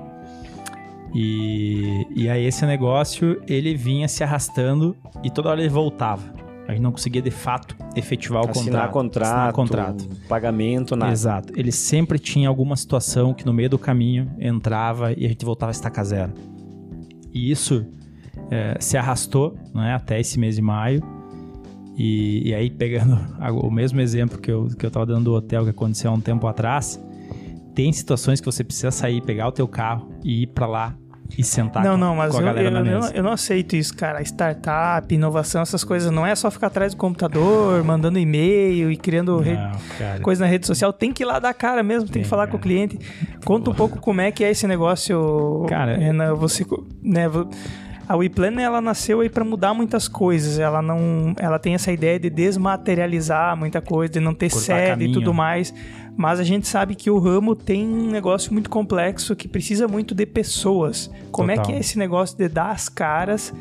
E, e aí esse negócio, ele vinha se arrastando e toda hora ele voltava. A gente não conseguia, de fato, efetivar o assinar contrato. contrato, Assinar contrato. pagamento, nada. Exato. Ele sempre tinha alguma situação que no meio do caminho entrava e a gente voltava a estacar zero. E isso é, se arrastou né, até esse mês de maio. E, e aí, pegando o mesmo exemplo que eu, que eu tava dando do hotel que aconteceu há um tempo atrás, tem situações que você precisa sair, pegar o teu carro e ir para lá e sentar não, com, não, mas com a eu, galera eu, na eu mesa. não- eu não aceito isso, cara. Startup, inovação, essas coisas. Não é só ficar atrás do computador, mandando e-mail e criando Não, coisa na rede social. Tem que ir lá dar cara mesmo, tem, Tem, que falar cara. com o cliente. Conta um pouco como é que é esse negócio, Cara, Renan. Você, né, a WePlan, ela nasceu aí para mudar muitas coisas. Ela não, ela tem essa ideia de desmaterializar muita coisa, de não ter Cortar sede caminho. e tudo mais. Mas a gente sabe que o ramo tem um negócio muito complexo que precisa muito de pessoas. Como é Total. que é esse negócio de dar as caras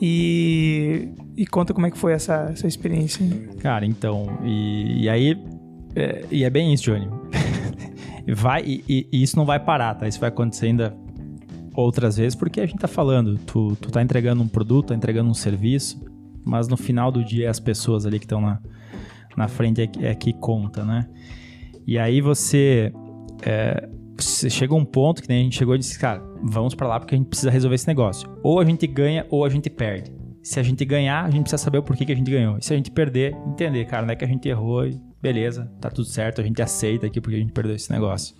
e, e conta como é que foi essa, essa experiência. Cara, então, e, e aí, é, e é bem isso, Johnny. [LAUGHS] vai, e- e isso não vai parar, tá? Isso vai acontecer ainda outras vezes, porque a gente tá falando, tu, tu tá entregando um produto, tá entregando um serviço, mas no final do dia é as pessoas ali que estão na, na frente é, é que conta, né? E aí você, é, você chega um ponto que nem a gente chegou e disse, cara, vamos pra lá porque a gente precisa resolver esse negócio. Ou a gente ganha ou a gente perde. Se a gente ganhar, a gente precisa saber o porquê que a gente ganhou. E se a gente perder, entender, cara, não é que a gente errou e beleza, tá tudo certo, a gente aceita aqui porque a gente perdeu esse negócio.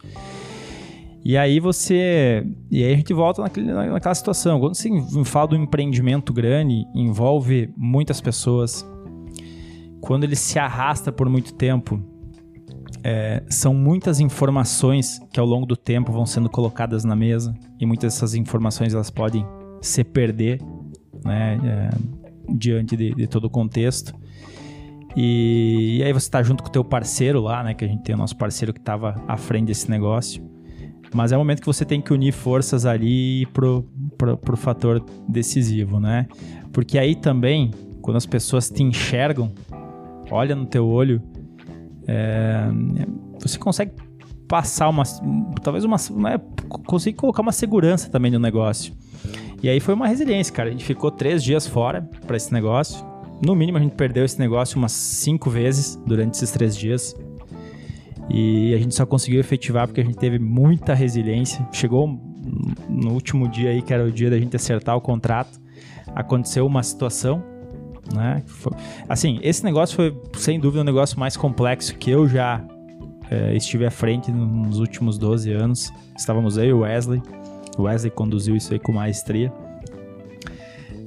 E aí você. E aí a gente volta naquele, na- naquela situação. Quando você fala do empreendimento grande, envolve muitas pessoas. Quando ele se arrasta por muito tempo, é, são muitas informações que ao longo do tempo vão sendo colocadas na mesa. E muitas dessas informações elas podem se perder né, é, diante de, de todo o contexto. E, e aí você está junto com o teu parceiro lá, né? Que a gente tem o nosso parceiro que estava à frente desse negócio. Mas é o momento que você tem que unir forças ali pro, pro, pro fator decisivo, né? Porque aí também, quando as pessoas te enxergam, olha no teu olho, é, você consegue passar uma, talvez uma, né, conseguir colocar uma segurança também no negócio. E aí foi uma resiliência, cara. A gente ficou três dias fora para esse negócio. No mínimo a gente perdeu esse negócio umas cinco vezes durante esses três dias. E a gente só conseguiu efetivar porque a gente teve muita resiliência. Chegou no último dia aí, que era o dia da gente acertar o contrato, aconteceu uma situação, né? Assim, esse negócio foi sem dúvida o negócio mais complexo que eu já eh, estive à frente nos últimos 12 anos. Estávamos aí, o Wesley. O Wesley conduziu isso aí com maestria.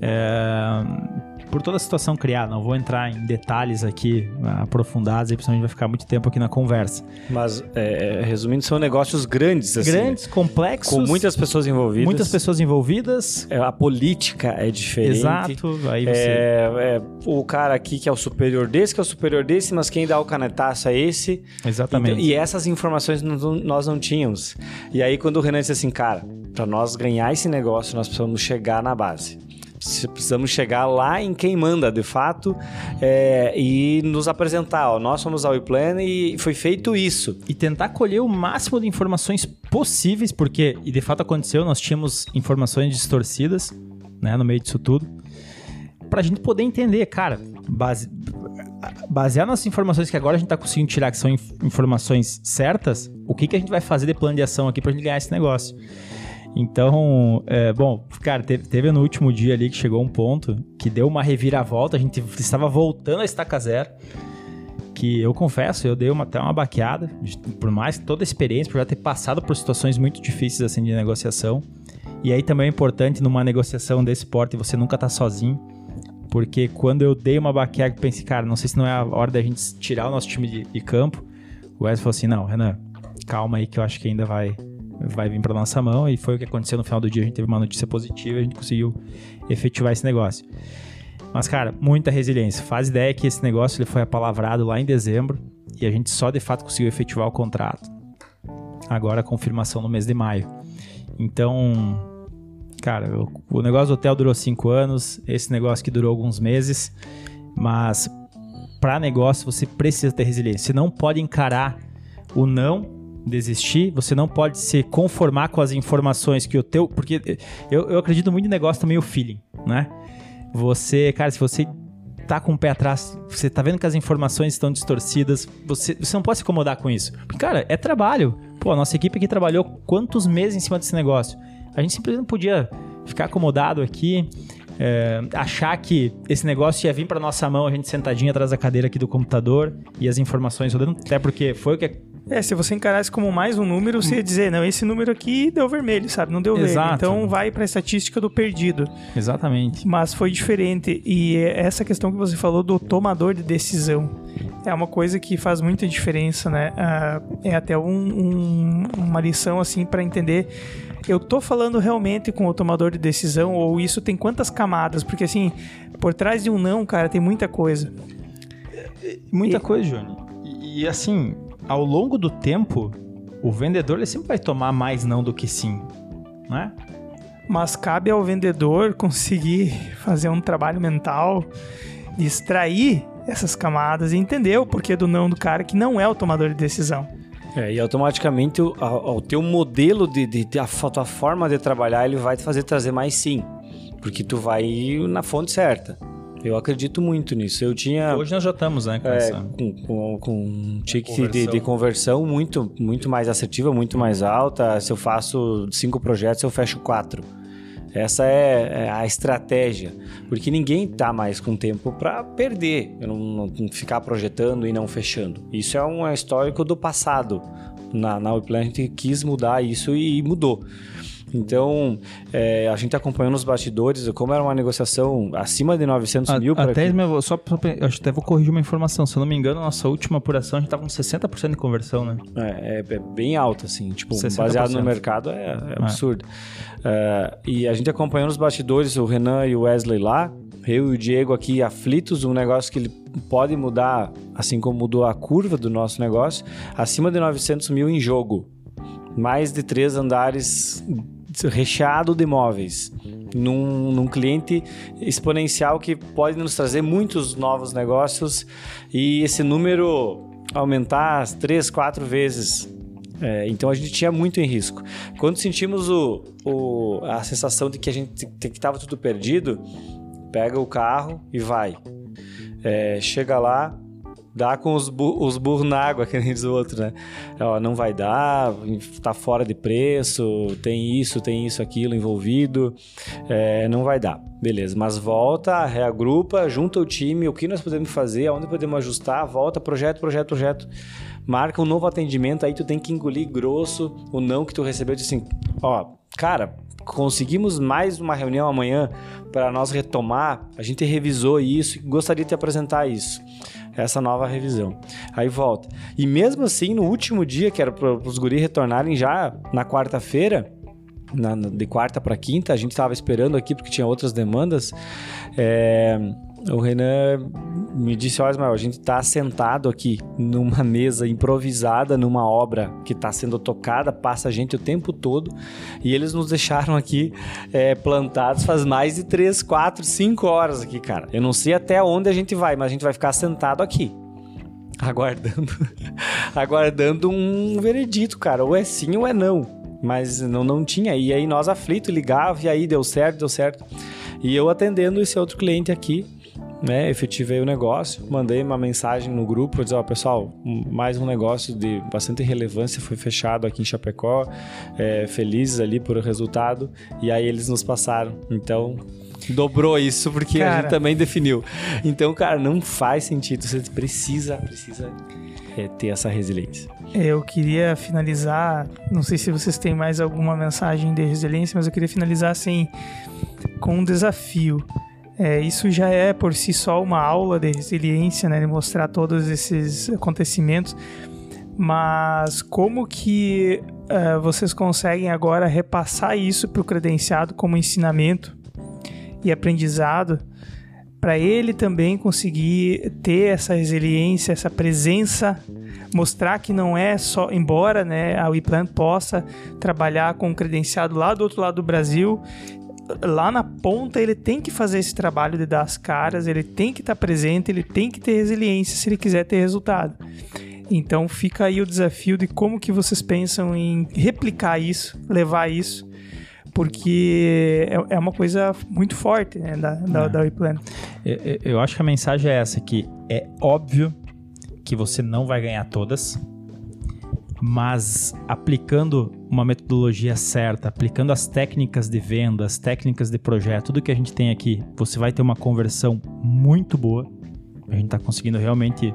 É, por toda a situação criada, não vou entrar em detalhes aqui aprofundados, aí, gente vai ficar muito tempo aqui na conversa. Mas, é, é, resumindo, são negócios grandes, assim. Grandes, complexos, Com muitas pessoas envolvidas. muitas pessoas envolvidas. É, A política é diferente. Exato, aí você. É, é, o cara aqui que é o superior desse, que é o superior desse, mas quem dá o canetaço é esse. Exatamente. E essas informações nós não tínhamos. E aí, quando o Renan disse assim, cara, para nós ganhar esse negócio, nós precisamos chegar na base. Precis- Precisamos chegar lá em quem manda, de fato, é, e nos apresentar. Ó, nós somos a WePlan e foi feito isso. e tentar colher o máximo de informações possíveis, porque, e de fato aconteceu, nós tínhamos informações distorcidas, né, no meio disso tudo, pra gente poder entender, cara, base, basear nas informações que agora a gente tá conseguindo tirar, que são inf- informações certas, o que, que a gente vai fazer de plano de ação aqui pra gente ganhar esse negócio. Então, é, bom, cara, teve, teve no último dia ali que chegou um ponto que deu uma reviravolta, a gente estava voltando a estaca zero que eu confesso, eu dei uma, até uma baqueada, por mais toda a experiência, por já ter passado por situações muito difíceis assim de negociação. E aí também é importante numa negociação desse porte você nunca tá sozinho, porque quando eu dei uma baqueada, eu pensei, cara, não sei se não é a hora da gente tirar o nosso time de, de campo. O Wesley falou assim: "Não, Renan, calma aí que eu acho que ainda vai vai vir para nossa mão" e foi o que aconteceu no final do dia, a gente teve uma notícia positiva, a gente conseguiu efetivar esse negócio. Mas, cara, muita resiliência. Faz ideia que esse negócio ele foi apalavrado lá em dezembro e a gente só de fato conseguiu efetivar o contrato. Agora a confirmação no mês de maio. Então, cara, o, o negócio do hotel durou cinco anos, esse negócio que durou alguns meses, mas para negócio você precisa ter resiliência. Você não pode encarar o não desistir, você não pode se conformar com as informações que o teu, porque eu, eu acredito muito em negócio também o feeling, né? Você, cara, se você tá com o pé atrás, você tá vendo que as informações estão distorcidas, você, você não pode se incomodar com isso. Porque, cara, é trabalho. Pô, a nossa equipe aqui trabalhou quantos meses em cima desse negócio? A gente simplesmente não podia ficar acomodado aqui, é, achar que esse negócio ia vir para nossa mão, a gente sentadinho atrás da cadeira aqui do computador e as informações rodando, até porque foi o que É, se você encarasse como mais um número, você ia dizer, não, esse número aqui deu vermelho, sabe? Não deu Exato. verde. Então vai para a estatística do perdido. Exatamente. Mas foi diferente. E essa questão que você falou do tomador de decisão é uma coisa que faz muita diferença, né? Ah, é até um, um- uma lição, assim, para entender. Eu tô falando realmente com o tomador de decisão ou isso tem quantas camadas? Porque, assim, por trás de um não, cara, tem muita coisa. Muita E- coisa, Johnny. E, e, assim, ao longo do tempo, o vendedor ele sempre vai tomar mais não do que sim, né? Mas cabe ao vendedor [LAUGHS] conseguir fazer um trabalho mental, extrair essas camadas e entender o porquê do não do cara que não é o tomador de decisão. É, e automaticamente o, a- o teu modelo de, de, de- a tua forma de trabalhar ele vai te fazer trazer mais sim, porque tu vai na fonte certa. Eu acredito muito nisso. Eu tinha Hoje nós já estamos, né, com é, essa... com, com, com um ticket de, conversão. de conversão muito, muito mais assertiva, muito mais alta. Se eu faço cinco projetos, eu fecho quatro. Essa é, é a estratégia, porque ninguém tá mais com tempo para perder, não, não ficar projetando e não fechando. Isso é um histórico do passado. Na, na Weplan a gente quis mudar isso e mudou. Então, é, a gente acompanhando os bastidores, como era uma negociação acima de 900 A- mil até, meu, só, só, até vou corrigir uma informação. Se eu não me engano, nossa última apuração a gente tava com 60% de conversão, né? É, é- é bem alto, assim, tipo, 60%. baseado no mercado é, é absurdo. É, e a gente acompanhando os bastidores, o Renan e o Wesley lá, eu e o Diego aqui aflitos, um negócio que ele pode mudar, assim como mudou a curva do nosso negócio, acima de 900 mil em jogo. Mais de três andares recheado de imóveis. Num, num cliente exponencial que pode nos trazer muitos novos negócios e esse número aumentar três, quatro vezes. É, então a gente tinha muito em risco. Quando sentimos o, o- a sensação de que a gente estava tudo perdido, pega o carro e vai. É, chega lá, dá com os, bu os burros na água, que nem diz o outro, né? Ó, não vai dar, tá fora de preço, tem isso, tem isso, aquilo envolvido, é, não vai dar. Beleza, mas volta, reagrupa, junta o time, o que nós podemos fazer, aonde podemos ajustar, volta, projeto, projeto, projeto. Marca um novo atendimento, aí tu tem que engolir grosso o não que tu recebeu, diz assim, ó, cara, conseguimos mais uma reunião amanhã para nós retomar, a gente revisou isso e gostaria de te apresentar isso essa nova revisão. Aí volta. E mesmo assim, no último dia, que era para os guris retornarem já na quarta-feira, de quarta para quinta, a gente estava esperando aqui porque tinha outras demandas. é, o Renan me disse: Olha, Ismael, a gente está sentado aqui numa mesa improvisada, numa obra que está sendo tocada, passa gente o tempo todo, e eles nos deixaram aqui é, plantados faz mais de 3, 4, 5 horas aqui, cara. Eu não sei até onde a gente vai, mas a gente vai ficar sentado aqui. [LAUGHS] Aguardando, [LAUGHS] aguardando um veredito, cara. Ou é sim ou é não. Mas não, não tinha. E aí nós aflitos, ligava, e aí deu certo, deu certo. E eu atendendo esse outro cliente aqui, né? Efetivei o negócio, mandei uma mensagem no grupo, dizer, ó, pessoal, um- mais um negócio de bastante relevância foi fechado aqui em Chapecó, é, felizes ali por o resultado, e aí eles nos passaram. Então, dobrou isso, porque a Cara. gente também definiu. Então, cara, não faz sentido, você precisa, precisa é, ter essa resiliência. Eu queria finalizar, não sei se vocês têm mais alguma mensagem de resiliência, mas eu queria finalizar assim com um desafio. É, isso já é por si só uma aula de resiliência, né, de mostrar todos esses acontecimentos. Mas como que eh, vocês conseguem agora repassar isso para o credenciado como ensinamento e aprendizado para ele também conseguir ter essa resiliência, essa presença, mostrar que não é só, embora né, a WePlan possa trabalhar com um credenciado lá do outro lado do Brasil, lá na ponta ele tem que fazer esse trabalho de dar as caras, ele tem que estar presente, ele tem que ter resiliência se ele quiser ter resultado. Então fica aí o desafio de como que vocês pensam em replicar isso, levar isso, porque é, é uma coisa muito forte né, da, da, É. da WePlan. Eu, eu- eu acho que a mensagem é essa, que é óbvio que você não vai ganhar todas, mas aplicando uma metodologia certa, aplicando as técnicas de venda, as técnicas de projeto, tudo que a gente tem aqui, você vai ter uma conversão muito boa. A gente está conseguindo realmente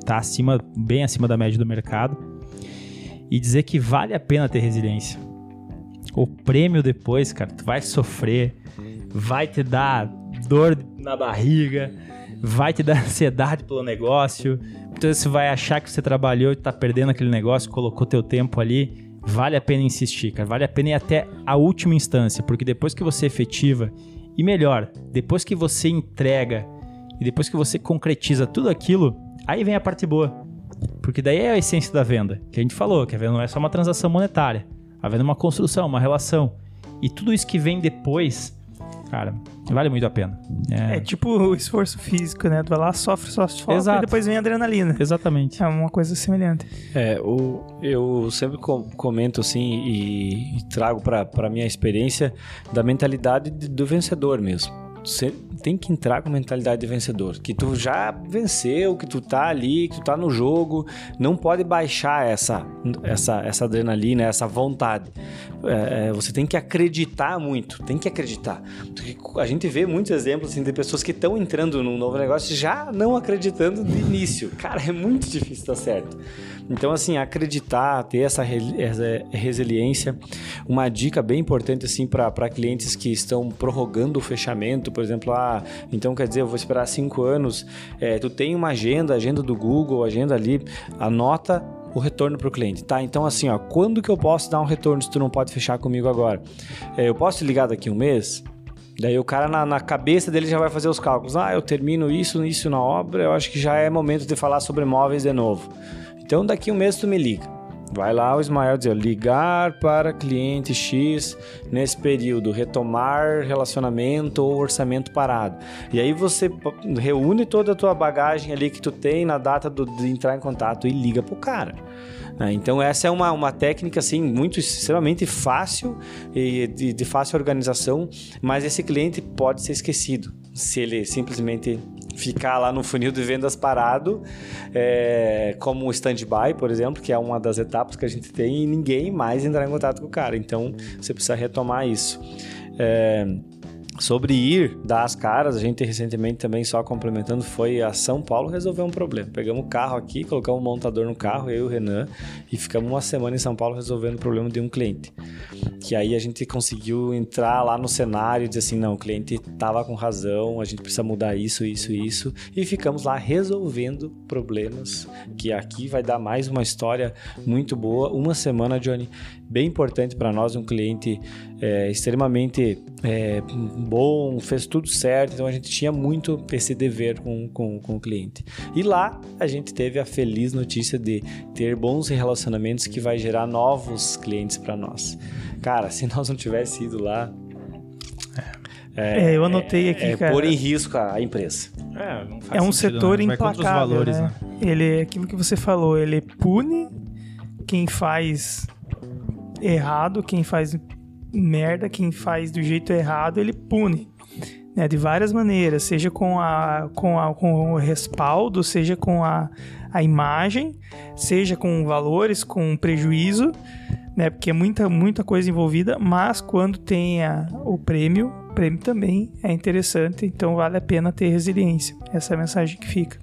estar acima, bem acima da média do mercado. e dizer que vale a pena ter resiliência. O prêmio depois, cara, tu vai sofrer, vai te dar dor na barriga, vai te dar [LAUGHS] ansiedade pelo negócio. Então você vai achar que você trabalhou e tá perdendo aquele negócio, colocou teu tempo ali. Vale a pena insistir, cara. Vale a pena ir até a última instância, porque depois que você efetiva, e melhor, depois que você entrega e depois que você concretiza tudo aquilo, aí vem a parte boa. Porque daí é a essência da venda, que a gente falou, que a venda não é só uma transação monetária. A venda é uma construção, uma relação. E tudo isso que vem depois cara, vale muito a pena. É, é tipo o esforço físico, né? Tu vai lá, sofre, sofre, sofre, Exato. e depois vem a adrenalina. Exatamente. É uma coisa semelhante. É, o, eu sempre comento assim e, e trago para minha experiência da mentalidade do vencedor mesmo você tem que entrar com mentalidade de vencedor. Que tu já venceu, que tu tá ali, que tu tá no jogo. Não pode baixar essa, essa, essa adrenalina, essa vontade. É, é você tem que acreditar muito, tem que acreditar. A gente vê muitos exemplos assim, de pessoas que estão entrando num novo negócio já não acreditando de início. Cara, é muito difícil dar certo. Então, assim, acreditar, ter essa, resiliência. Uma dica bem importante, assim, para clientes que estão prorrogando o fechamento, por exemplo, ah, então quer dizer, eu vou esperar cinco anos. É, tu tem uma agenda, agenda do Google, agenda ali, anota o retorno para o cliente, tá? Então, assim, ó, quando que eu posso dar um retorno se tu não pode fechar comigo agora? É, eu posso te ligar daqui um mês? Daí o cara na, na, cabeça dele já vai fazer os cálculos. Ah, eu termino isso, isso na obra, eu acho que já é momento de falar sobre móveis de novo. Então daqui um mês tu me liga. Vai lá o Ismael dizer ligar para cliente X nesse período, retomar relacionamento ou orçamento parado. E aí você reúne toda a tua bagagem ali que tu tem na data do, de entrar em contato e liga pro cara. Né? Então essa é uma, uma técnica assim muito extremamente fácil e de, de fácil organização, mas esse cliente pode ser esquecido se ele simplesmente ficar lá no funil de vendas parado, é, como stand-by, por exemplo, que é uma das etapas que a gente tem e ninguém mais entrar em contato com o cara. Então, você precisa retomar isso. É, Sobre ir dar as caras, a gente recentemente também, só complementando, foi a São Paulo resolver um problema. Pegamos o carro aqui, colocamos um montador no carro, eu e o Renan, e ficamos uma semana em São Paulo resolvendo o problema de um cliente. Que aí a gente conseguiu entrar lá no cenário e dizer assim: não, o cliente estava com razão, a gente precisa mudar isso, isso, isso, e ficamos lá resolvendo problemas. Que aqui vai dar mais uma história muito boa. Uma semana, Johnny, bem importante para nós, um cliente é, extremamente é, bom, fez tudo certo, então a gente tinha muito esse dever com, com, com o cliente. E lá a gente teve a feliz notícia de ter bons relacionamentos que vai gerar novos clientes para nós. Cara, se nós não tivesse ido lá, é, é, eu anotei aqui, é, cara. pôr em risco a, empresa. É, é um sentido, setor né? implacável, valores, né? né? Ele, aquilo que você falou, ele pune quem faz errado, quem faz merda, quem faz do jeito errado, ele pune. Né, de várias maneiras, seja com, a, com, a, com o respaldo, seja com a, a imagem, seja com valores, com prejuízo, né, porque é muita, muita coisa envolvida, mas quando tem a, o prêmio, o prêmio também é interessante, então vale a pena ter resiliência. Essa é a mensagem que fica.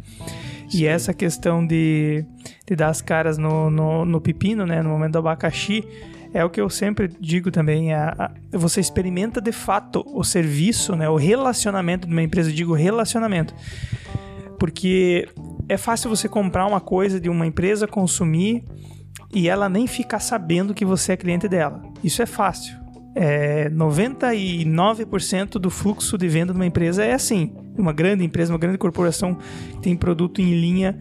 E essa questão de, de dar as caras no, no, no pepino, né, no momento do abacaxi, é o que eu sempre digo também, é, você experimenta de fato o serviço, né, o relacionamento de uma empresa, digo relacionamento. Porque é fácil você comprar uma coisa de uma empresa, consumir e ela nem ficar sabendo que você é cliente dela. Isso é fácil. É, 99% do fluxo de venda de uma empresa é assim. Uma grande empresa, uma grande corporação que tem produto em linha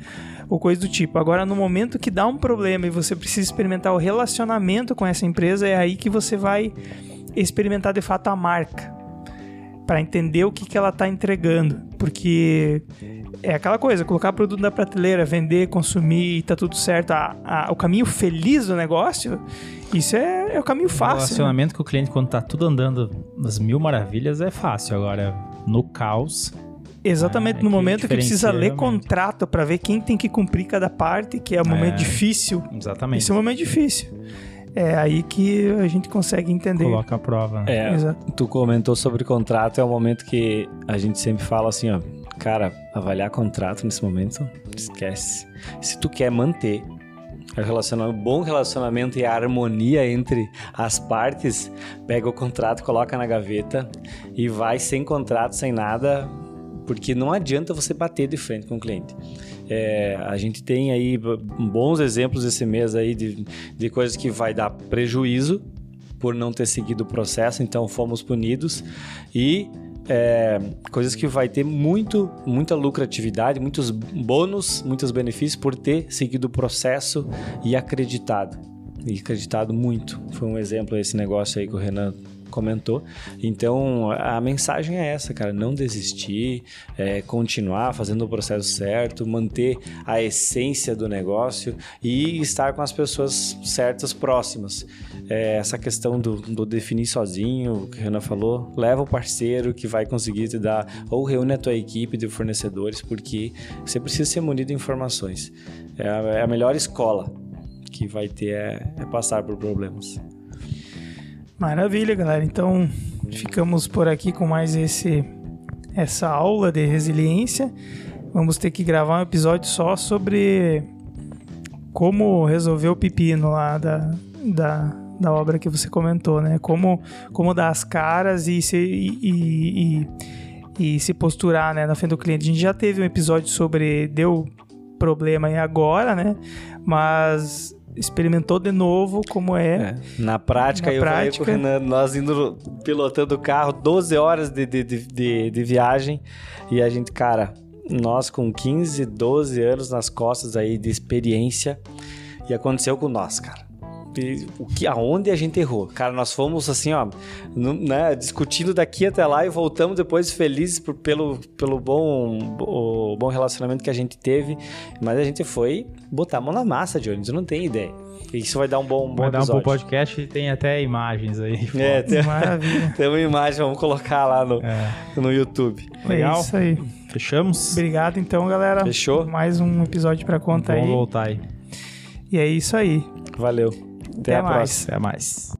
ou coisa do tipo. Agora, no momento que dá um problema e você precisa experimentar o relacionamento com essa empresa, é aí que você vai experimentar de fato a marca para entender o que, que ela está entregando, porque é aquela coisa, colocar produto na prateleira, vender, consumir, e tá tudo certo. A, a, o caminho feliz do negócio, isso é, é o caminho fácil. O relacionamento né? com o cliente, quando tá tudo andando nas mil maravilhas, é fácil. Agora, no caos, Exatamente, ah, no momento que precisa ler contrato para ver quem tem que cumprir cada parte, que é um momento é, difícil. Exatamente. Isso é um momento difícil. É aí que a gente consegue entender. Coloca a prova. É, Exato. tu comentou sobre contrato, é um momento que a gente sempre fala assim, ó, cara, avaliar contrato nesse momento, esquece. Se tu quer manter O relacionamento, bom relacionamento e a harmonia entre as partes, pega o contrato, coloca na gaveta e vai sem contrato, sem nada, porque não adianta você bater de frente com o cliente. É, a gente tem aí bons exemplos esse mês aí de, de coisas que vai dar prejuízo por não ter seguido o processo, então fomos punidos e é, coisas que vai ter muito, muita lucratividade, muitos bônus, muitos benefícios por ter seguido o processo e acreditado. E acreditado muito. Foi um exemplo esse negócio aí que o Renan comentou. Então, a mensagem é essa, cara: não desistir, é, continuar fazendo o processo certo, manter a essência do negócio e estar com as pessoas certas próximas. É, essa questão do, do, definir sozinho, que a Renan falou, leva o parceiro que vai conseguir te dar, ou reúne a tua equipe de fornecedores, porque você precisa ser munido de informações. É a, é a melhor escola que vai ter é, é passar por problemas. Maravilha, galera. Então, ficamos por aqui com mais esse essa aula de resiliência. Vamos ter que gravar um episódio só sobre como resolver o pepino lá da, da, da obra que você comentou, né? Como, como dar as caras e se, e, e, e se posturar né, na frente do cliente. A gente já teve um episódio sobre deu problema aí agora, né? Mas experimentou de novo como é. é. Na prática, Na eu prática... falei Renan, nós indo pilotando o carro, 12 horas de, de, de, de, viagem, e a gente, cara, nós com 15, 12 anos nas costas aí de experiência, e aconteceu com nós, cara o que, aonde a gente errou. Cara, nós fomos assim, ó, no, né, discutindo daqui até lá e voltamos depois felizes por, pelo, pelo bom, o bom relacionamento que a gente teve. Mas a gente foi botar a mão na massa, Jones, não tem ideia. Isso vai dar um bom, um bom vai episódio. dar um bom podcast e tem até imagens aí. É, tem, [LAUGHS] Maravilha. tem uma imagem, vamos colocar lá no, é. no YouTube. Legal. É isso aí. Fechamos? Obrigado então, galera. Fechou? Mais um episódio pra conta Vamos aí. voltar aí. E é isso aí. Valeu. Até, Até a mais. próxima. Até mais.